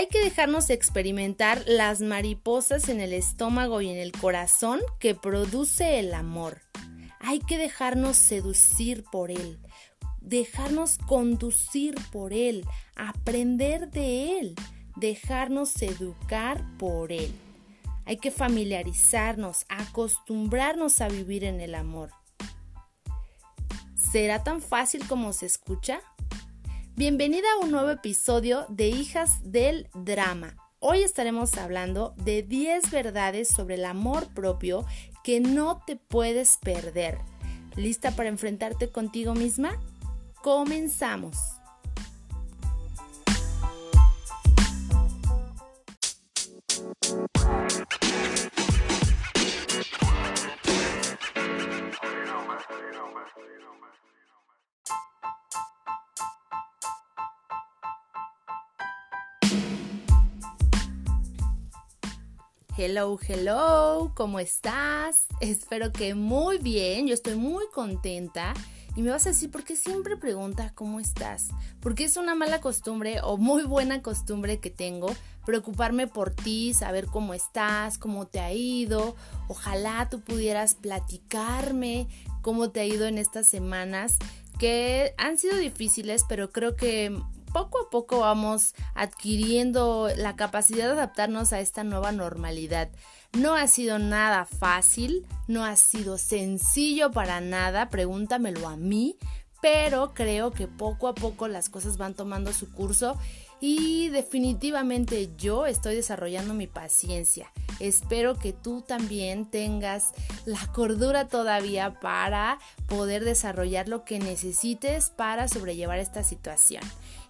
hay que dejarnos experimentar las mariposas en el estómago y en el corazón que produce el amor. Hay que dejarnos seducir por él, dejarnos conducir por él, aprender de él, dejarnos educar por él. Hay que familiarizarnos, acostumbrarnos a vivir en el amor. ¿Será tan fácil como se escucha? Bienvenida a un nuevo episodio de Hijas del Drama. Hoy estaremos hablando de 10 verdades sobre el amor propio que no te puedes perder. ¿Lista para enfrentarte contigo misma? Comenzamos. Hello, hello, ¿cómo estás? Espero que muy bien, yo estoy muy contenta. Y me vas a decir, ¿por qué siempre pregunta cómo estás? Porque es una mala costumbre o muy buena costumbre que tengo preocuparme por ti, saber cómo estás, cómo te ha ido. Ojalá tú pudieras platicarme cómo te ha ido en estas semanas que han sido difíciles, pero creo que poco a poco vamos adquiriendo la capacidad de adaptarnos a esta nueva normalidad. No ha sido nada fácil, no ha sido sencillo para nada, pregúntamelo a mí, pero creo que poco a poco las cosas van tomando su curso y definitivamente yo estoy desarrollando mi paciencia. Espero que tú también tengas la cordura todavía para poder desarrollar lo que necesites para sobrellevar esta situación.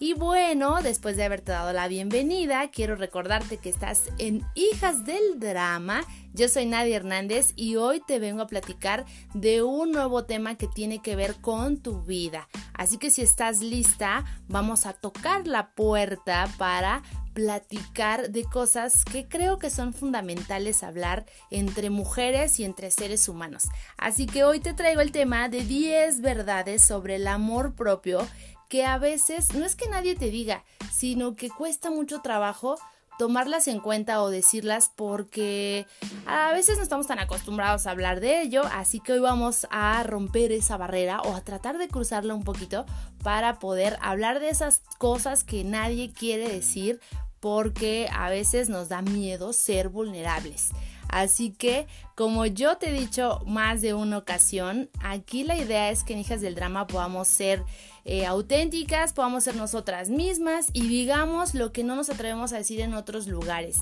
Y bueno, después de haberte dado la bienvenida, quiero recordarte que estás en Hijas del Drama. Yo soy Nadia Hernández y hoy te vengo a platicar de un nuevo tema que tiene que ver con tu vida. Así que si estás lista, vamos a tocar la puerta para platicar de cosas que creo que son fundamentales hablar entre mujeres y entre seres humanos. Así que hoy te traigo el tema de 10 verdades sobre el amor propio que a veces no es que nadie te diga, sino que cuesta mucho trabajo tomarlas en cuenta o decirlas porque a veces no estamos tan acostumbrados a hablar de ello, así que hoy vamos a romper esa barrera o a tratar de cruzarla un poquito para poder hablar de esas cosas que nadie quiere decir porque a veces nos da miedo ser vulnerables. Así que, como yo te he dicho más de una ocasión, aquí la idea es que en Hijas del Drama podamos ser eh, auténticas, podamos ser nosotras mismas y digamos lo que no nos atrevemos a decir en otros lugares.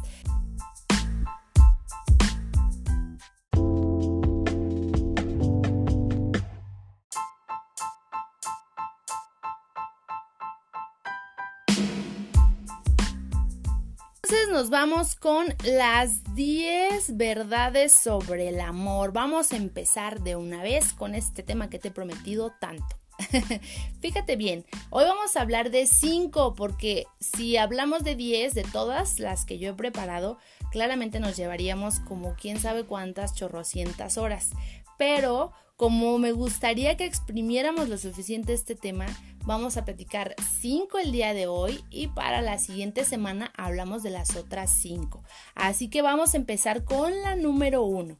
Entonces nos vamos con las 10 verdades sobre el amor. Vamos a empezar de una vez con este tema que te he prometido tanto. Fíjate bien, hoy vamos a hablar de 5 porque si hablamos de 10 de todas las que yo he preparado, claramente nos llevaríamos como quién sabe cuántas chorrocientas horas. Pero como me gustaría que exprimiéramos lo suficiente este tema, Vamos a platicar 5 el día de hoy y para la siguiente semana hablamos de las otras 5. Así que vamos a empezar con la número 1.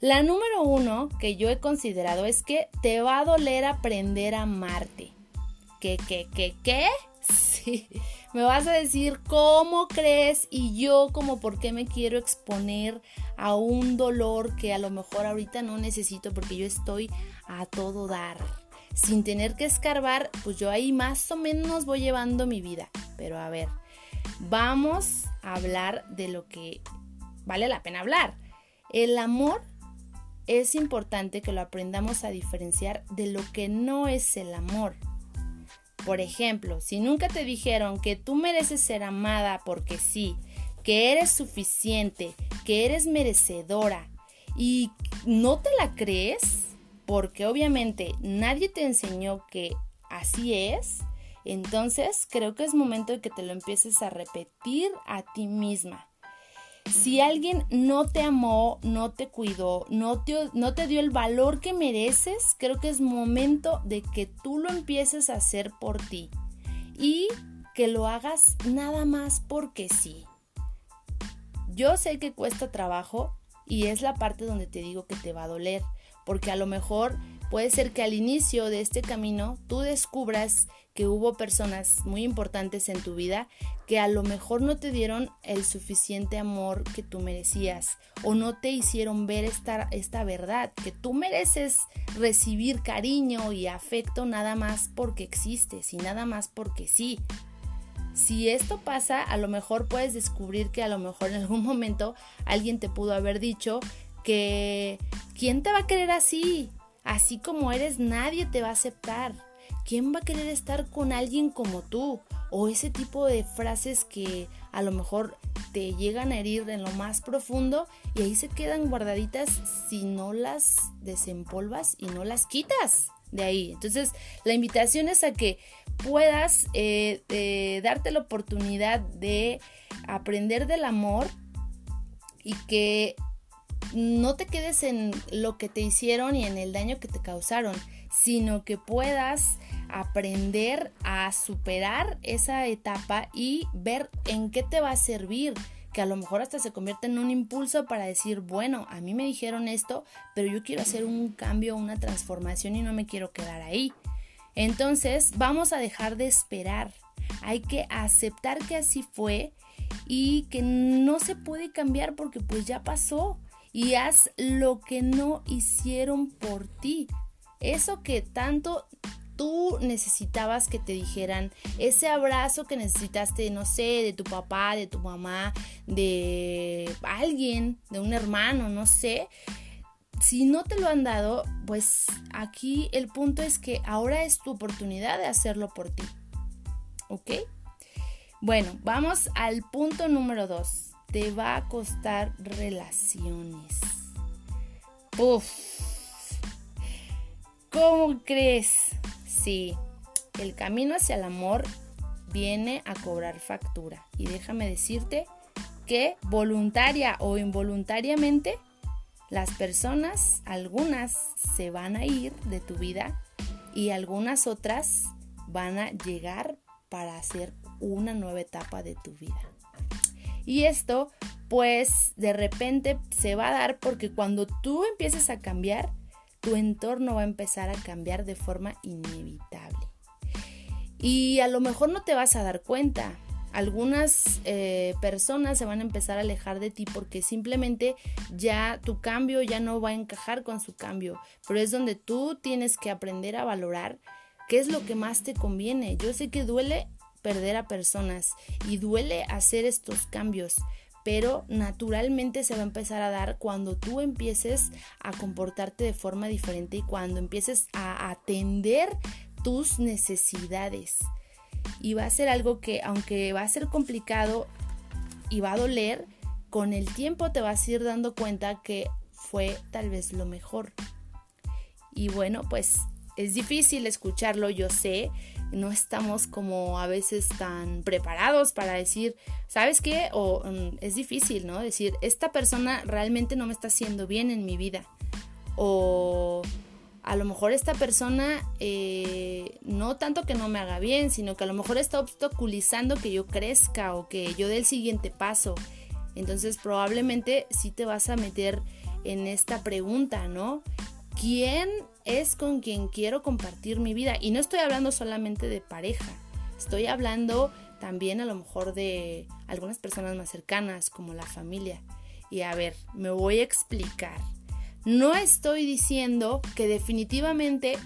La número 1 que yo he considerado es que te va a doler aprender a amarte. ¿Qué, qué, qué, qué? Sí, me vas a decir cómo crees y yo como por qué me quiero exponer a un dolor que a lo mejor ahorita no necesito porque yo estoy a todo dar sin tener que escarbar, pues yo ahí más o menos voy llevando mi vida. Pero a ver, vamos a hablar de lo que vale la pena hablar. El amor es importante que lo aprendamos a diferenciar de lo que no es el amor. Por ejemplo, si nunca te dijeron que tú mereces ser amada porque sí, que eres suficiente, que eres merecedora y no te la crees, porque obviamente nadie te enseñó que así es, entonces creo que es momento de que te lo empieces a repetir a ti misma. Si alguien no te amó, no te cuidó, no te, no te dio el valor que mereces, creo que es momento de que tú lo empieces a hacer por ti. Y que lo hagas nada más porque sí. Yo sé que cuesta trabajo y es la parte donde te digo que te va a doler, porque a lo mejor puede ser que al inicio de este camino tú descubras que hubo personas muy importantes en tu vida que a lo mejor no te dieron el suficiente amor que tú merecías o no te hicieron ver esta, esta verdad, que tú mereces recibir cariño y afecto nada más porque existes y nada más porque sí. Si esto pasa, a lo mejor puedes descubrir que a lo mejor en algún momento alguien te pudo haber dicho que ¿quién te va a querer así? Así como eres, nadie te va a aceptar. ¿quién va a querer estar con alguien como tú? O ese tipo de frases que a lo mejor te llegan a herir en lo más profundo y ahí se quedan guardaditas si no las desempolvas y no las quitas de ahí. Entonces, la invitación es a que puedas eh, eh, darte la oportunidad de aprender del amor y que no te quedes en lo que te hicieron y en el daño que te causaron, sino que puedas aprender a superar esa etapa y ver en qué te va a servir que a lo mejor hasta se convierte en un impulso para decir, bueno, a mí me dijeron esto, pero yo quiero hacer un cambio, una transformación y no me quiero quedar ahí. Entonces, vamos a dejar de esperar. Hay que aceptar que así fue y que no se puede cambiar porque pues ya pasó y haz lo que no hicieron por ti. Eso que tanto tú necesitabas que te dijeran, ese abrazo que necesitaste, no sé, de tu papá, de tu mamá, de alguien, de un hermano, no sé. Si no te lo han dado, pues aquí el punto es que ahora es tu oportunidad de hacerlo por ti. ¿Ok? Bueno, vamos al punto número dos. Te va a costar relaciones. Uf. ¿Cómo crees? Sí, el camino hacia el amor viene a cobrar factura. Y déjame decirte que voluntaria o involuntariamente, las personas, algunas se van a ir de tu vida y algunas otras van a llegar para hacer una nueva etapa de tu vida. Y esto pues de repente se va a dar porque cuando tú empieces a cambiar, tu entorno va a empezar a cambiar de forma inevitable. Y a lo mejor no te vas a dar cuenta. Algunas eh, personas se van a empezar a alejar de ti porque simplemente ya tu cambio ya no va a encajar con su cambio. Pero es donde tú tienes que aprender a valorar qué es lo que más te conviene. Yo sé que duele perder a personas y duele hacer estos cambios, pero naturalmente se va a empezar a dar cuando tú empieces a comportarte de forma diferente y cuando empieces a atender tus necesidades. Y va a ser algo que, aunque va a ser complicado y va a doler, con el tiempo te vas a ir dando cuenta que fue tal vez lo mejor. Y bueno, pues es difícil escucharlo, yo sé, no estamos como a veces tan preparados para decir, ¿sabes qué? O mm, es difícil, ¿no? Decir, esta persona realmente no me está haciendo bien en mi vida. O a lo mejor esta persona eh, no tanto que no me haga bien, sino que a lo mejor está obstaculizando que yo crezca o que yo dé el siguiente paso. Entonces probablemente sí te vas a meter en esta pregunta, ¿no? ¿Quién es con quien quiero compartir mi vida. Y no estoy hablando solamente de pareja, estoy hablando también a lo mejor de algunas personas más cercanas, como la familia. Y a ver, me voy a explicar. No estoy diciendo que definitivamente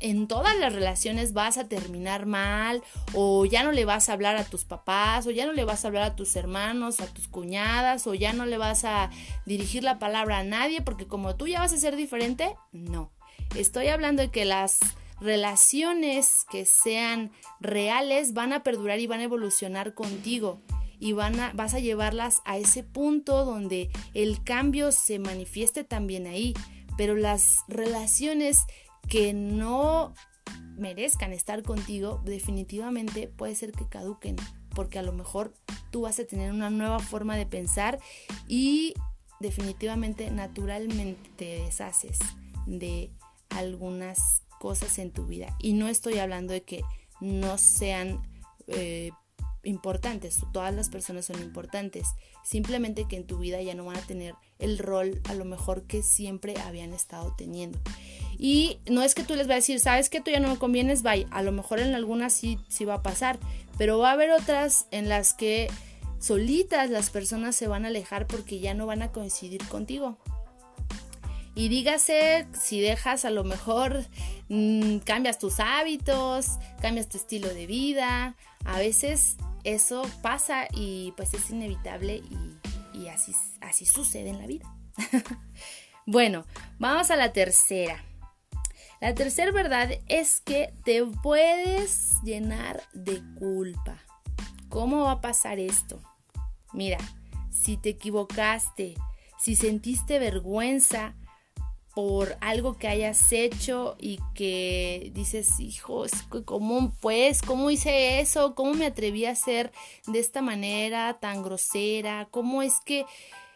en todas las relaciones vas a terminar mal o ya no le vas a hablar a tus papás o ya no le vas a hablar a tus hermanos, a tus cuñadas o ya no le vas a dirigir la palabra a nadie porque como tú ya vas a ser diferente, no. Estoy hablando de que las relaciones que sean reales van a perdurar y van a evolucionar contigo y van a, vas a llevarlas a ese punto donde el cambio se manifieste también ahí. Pero las relaciones que no merezcan estar contigo, definitivamente puede ser que caduquen, porque a lo mejor tú vas a tener una nueva forma de pensar y definitivamente naturalmente te deshaces de algunas cosas en tu vida. Y no estoy hablando de que no sean eh, importantes, todas las personas son importantes, simplemente que en tu vida ya no van a tener el rol a lo mejor que siempre habían estado teniendo. Y no es que tú les vas a decir, sabes que tú ya no me convienes, bye, a lo mejor en algunas sí, sí va a pasar, pero va a haber otras en las que solitas las personas se van a alejar porque ya no van a coincidir contigo. Y dígase, si dejas a lo mejor, mm, cambias tus hábitos, cambias tu estilo de vida, a veces eso pasa y pues es inevitable y, así, así sucede en la vida. bueno, vamos a la tercera. La tercera verdad es que te puedes llenar de culpa. ¿Cómo va a pasar esto? Mira, si te equivocaste, si sentiste vergüenza por algo que hayas hecho y que dices, hijo, ¿cómo pues? ¿Cómo hice eso? ¿Cómo me atreví a ser de esta manera tan grosera? ¿Cómo es que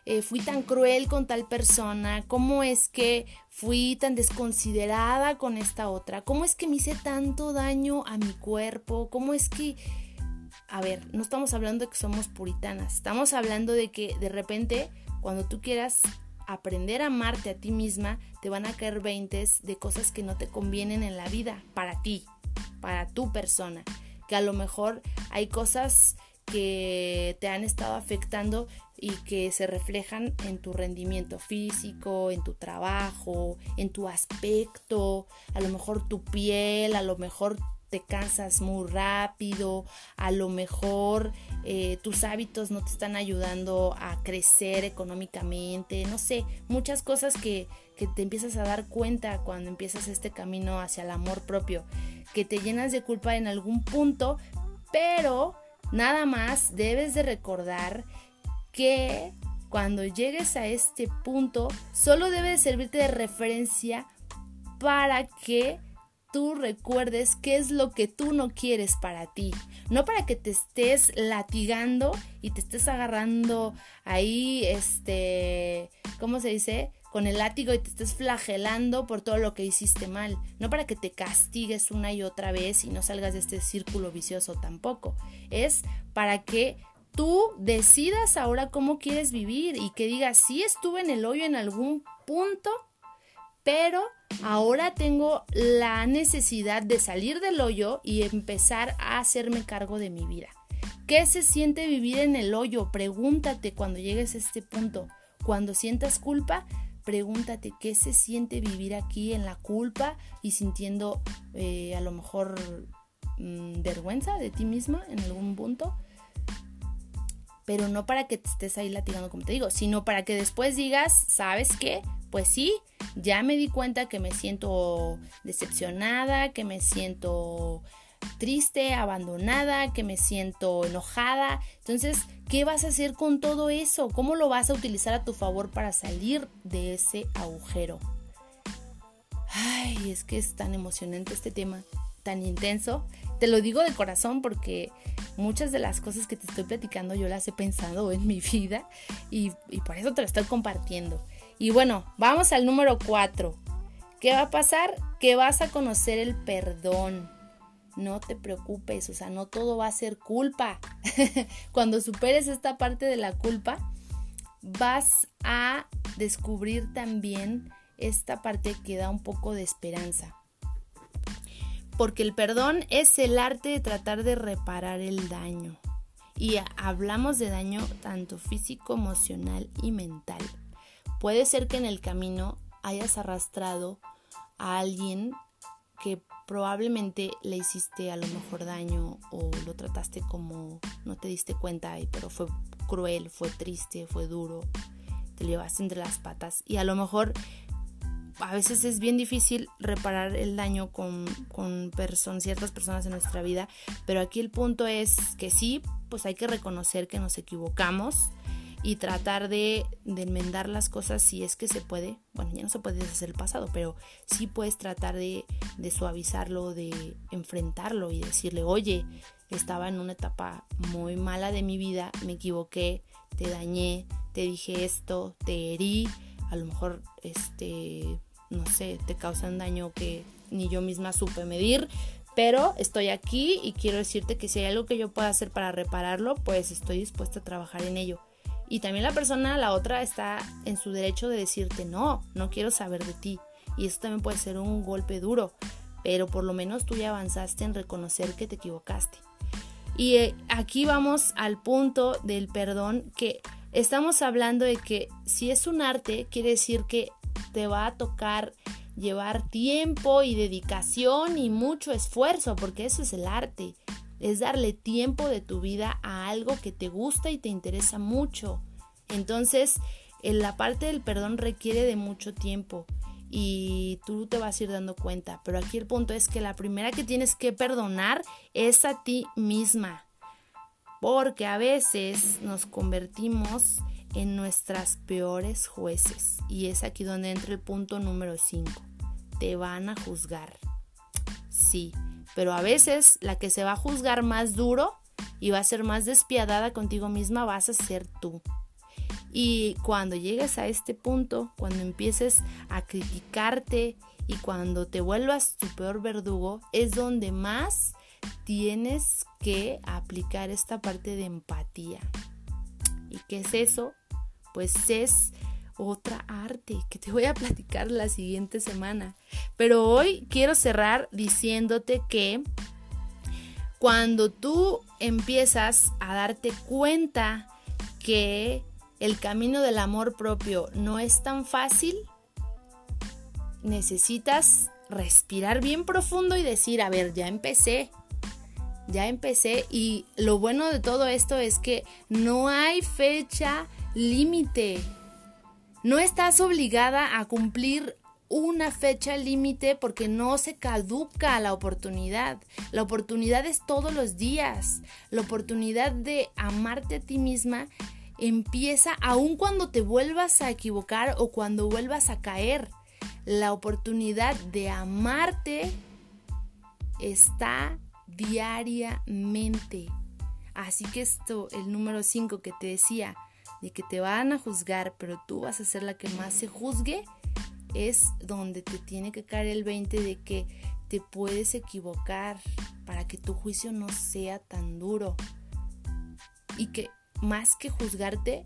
eh, fui tan cruel con tal persona? ¿Cómo es que fui tan desconsiderada con esta otra? ¿Cómo es que me hice tanto daño a mi cuerpo? ¿Cómo es que... A ver, no estamos hablando de que somos puritanas, estamos hablando de que de repente cuando tú quieras aprender a amarte a ti misma, te van a caer veintes de cosas que no te convienen en la vida, para ti, para tu persona. Que a lo mejor hay cosas que te han estado afectando y que se reflejan en tu rendimiento físico, en tu trabajo, en tu aspecto, a lo mejor tu piel, a lo mejor te cansas muy rápido, a lo mejor eh, tus hábitos no te están ayudando a crecer económicamente, no sé, muchas cosas que, que te empiezas a dar cuenta cuando empiezas este camino hacia el amor propio, que te llenas de culpa en algún punto, pero nada más debes de recordar que cuando llegues a este punto, solo debe de servirte de referencia para que tú recuerdes qué es lo que tú no quieres para ti. No para que te estés latigando y te estés agarrando ahí, este, ¿cómo se dice? Con el látigo y te estés flagelando por todo lo que hiciste mal. No para que te castigues una y otra vez y no salgas de este círculo vicioso tampoco. Es para que tú decidas ahora cómo quieres vivir y que digas, si estuve en el hoyo en algún punto, pero ahora tengo la necesidad de salir del hoyo y empezar a hacerme cargo de mi vida. ¿Qué se siente vivir en el hoyo? Pregúntate cuando llegues a este punto. Cuando sientas culpa, pregúntate qué se siente vivir aquí en la culpa y sintiendo eh, a lo mejor mm, vergüenza de ti misma en algún punto pero no para que te estés ahí latigando como te digo, sino para que después digas, ¿sabes qué? Pues sí, ya me di cuenta que me siento decepcionada, que me siento triste, abandonada, que me siento enojada. Entonces, ¿qué vas a hacer con todo eso? ¿Cómo lo vas a utilizar a tu favor para salir de ese agujero? Ay, es que es tan emocionante este tema, tan intenso. Te lo digo de corazón porque muchas de las cosas que te estoy platicando yo las he pensado en mi vida y, por eso te lo estoy compartiendo. Y bueno, vamos al número 4. ¿Qué va a pasar? Que vas a conocer el perdón. No te preocupes, o sea, no todo va a ser culpa. Cuando superes esta parte de la culpa, vas a descubrir también esta parte que da un poco de esperanza porque el perdón es el arte de tratar de reparar el daño. Y hablamos de daño tanto físico, emocional y mental. Puede ser que en el camino hayas arrastrado a alguien que probablemente le hiciste a lo mejor daño o lo trataste como no te diste cuenta, pero fue cruel, fue triste, fue duro, te llevaste entre las patas. Y a lo mejor a veces es bien difícil reparar el daño con, con ciertas personas en nuestra vida, pero aquí el punto es que sí, pues hay que reconocer que nos equivocamos y tratar de, enmendar las cosas si es que se puede. Bueno, ya no se puede deshacer el pasado, pero sí puedes tratar de, de suavizarlo, de enfrentarlo y decirle, oye, estaba en una etapa muy mala de mi vida, me equivoqué, te dañé, te dije esto, te herí, a lo mejor este no sé, te causan daño que ni yo misma supe medir, Pero estoy aquí y quiero decirte que si hay algo que yo pueda hacer para repararlo, pues estoy dispuesta a trabajar en ello. Y también la persona, la otra, está en su derecho de decirte, no, no quiero saber de ti. Y eso también puede ser un golpe duro, pero por lo menos tú ya avanzaste en reconocer que te equivocaste. Y eh, aquí vamos al punto del perdón, que estamos hablando de que si es un arte, quiere decir que te va a tocar llevar tiempo y dedicación y mucho esfuerzo, porque eso es el arte es darle tiempo de tu vida a algo que te gusta y te interesa mucho. Entonces, en la parte del perdón requiere de mucho tiempo y tú te vas a ir dando cuenta. Pero aquí el punto es que la primera que tienes que perdonar es a ti misma. Porque a veces nos convertimos en nuestras peores jueces. Y es aquí donde entra el punto número 5. Te van a juzgar. Sí, pero a veces la que se va a juzgar más duro y va a ser más despiadada contigo misma vas a ser tú. Y cuando llegues a este punto, cuando empieces a criticarte y cuando te vuelvas tu peor verdugo, es donde más tienes que aplicar esta parte de empatía. ¿Y qué es eso? Pues es otra arte que te voy a platicar la siguiente semana. Pero hoy quiero cerrar diciéndote que cuando tú empiezas a darte cuenta que el camino del amor propio no es tan fácil, necesitas respirar bien profundo y decir, a ver, ya empecé, ya empecé y lo bueno de todo esto es que no hay fecha límite. No estás obligada a cumplir una fecha límite porque no se caduca la oportunidad. La oportunidad es todos los días. La oportunidad de amarte a ti misma empieza aun cuando te vuelvas a equivocar o cuando vuelvas a caer. La oportunidad de amarte está diariamente. Así que esto, el número 5 que te decía, de que te van a juzgar, pero tú vas a ser la que más se juzgue, es donde te tiene que caer el 20 de que te puedes equivocar para que tu juicio no sea tan duro. Y que más que juzgarte,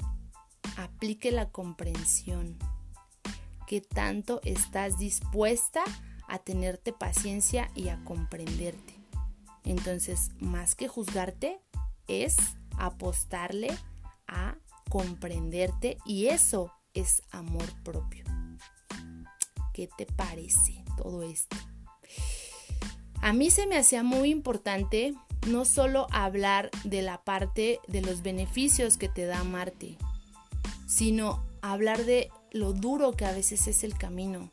aplique la comprensión. Que tanto estás dispuesta a tenerte paciencia y a comprenderte. Entonces, más que juzgarte, es apostarle a comprenderte y eso es amor propio. ¿Qué te parece todo esto? A mí se me hacía muy importante no solo hablar de la parte de los beneficios que te da Marte, sino hablar de lo duro que a veces es el camino,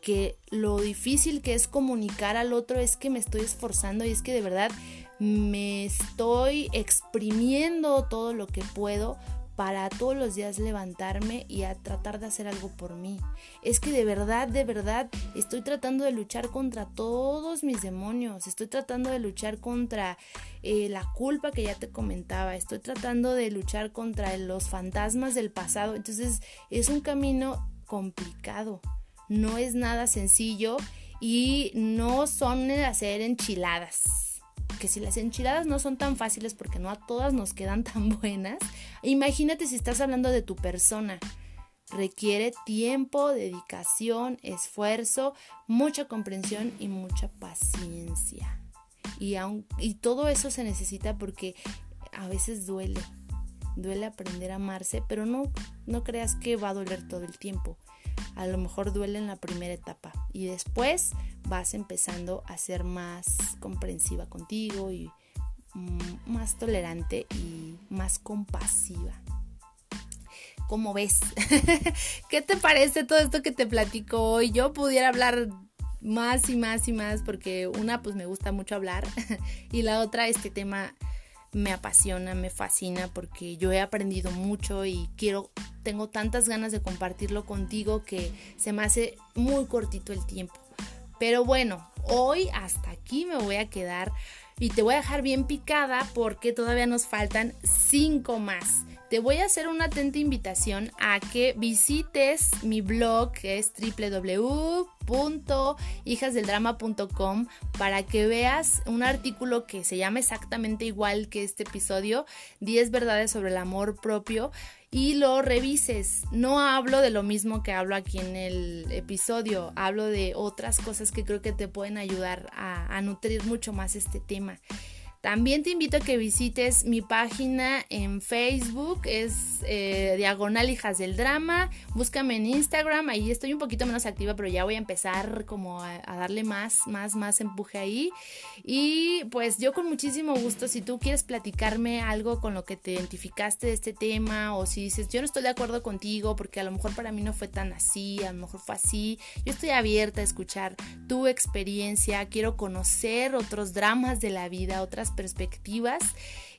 que lo difícil que es comunicar al otro es que me estoy esforzando y es que de verdad me estoy exprimiendo todo lo que puedo para todos los días levantarme y a tratar de hacer algo por mí. Es que de verdad, de verdad, estoy tratando de luchar contra todos mis demonios, estoy tratando de luchar contra eh, la culpa que ya te comentaba, estoy tratando de luchar contra los fantasmas del pasado. Entonces es un camino complicado, no es nada sencillo y no son hacer enchiladas que si las enchiladas no son tan fáciles porque no a todas nos quedan tan buenas, imagínate si estás hablando de tu persona. Requiere tiempo, dedicación, esfuerzo, mucha comprensión y mucha paciencia. Y, y todo eso se necesita porque a veces duele. Duele aprender a amarse, pero no, no creas que va a doler todo el tiempo. A lo mejor duele en la primera etapa y después vas empezando a ser más comprensiva contigo y mm, más tolerante y más compasiva. ¿Cómo ves? ¿Qué te parece todo esto que te platico hoy? Yo pudiera hablar más y más y más porque una pues me gusta mucho hablar y la otra este tema me apasiona, me fascina porque yo he aprendido mucho y quiero tengo tantas ganas de compartirlo contigo que se me hace muy cortito el tiempo. Pero bueno, hoy hasta aquí me voy a quedar y te voy a dejar bien picada porque todavía nos faltan cinco más. Te voy a hacer una atenta invitación a que visites mi blog que es www.hijasdeldrama.com para que veas un artículo que se llama exactamente igual que este episodio, 10 verdades sobre el amor propio y lo revises. No hablo de lo mismo que hablo aquí en el episodio, hablo de otras cosas que creo que te pueden ayudar a, a nutrir mucho más este tema. También te invito a que visites mi página en Facebook, es eh, Diagonal Hijas del Drama. Búscame en Instagram, ahí estoy un poquito menos activa, pero ya voy a empezar como a, darle más, más, más empuje ahí. Y pues yo con muchísimo gusto, si tú quieres platicarme algo con lo que te identificaste de este tema, o si dices yo no estoy de acuerdo contigo porque a lo mejor para mí no fue tan así, a lo mejor fue así, yo estoy abierta a escuchar tu experiencia, quiero conocer otros dramas de la vida, otras perspectivas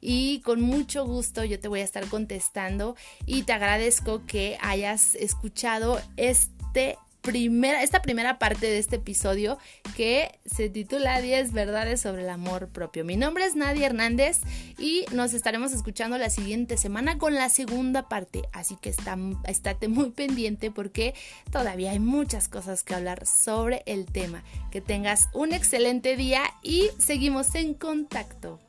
y con mucho gusto yo te voy a estar contestando y te agradezco que hayas escuchado este Primera, esta primera parte de este episodio que se titula 10 verdades sobre el amor propio. Mi nombre es Nadia Hernández y nos estaremos escuchando la siguiente semana con la segunda parte. Así que está, estate muy pendiente porque todavía hay muchas cosas que hablar sobre el tema. Que tengas un excelente día y seguimos en contacto.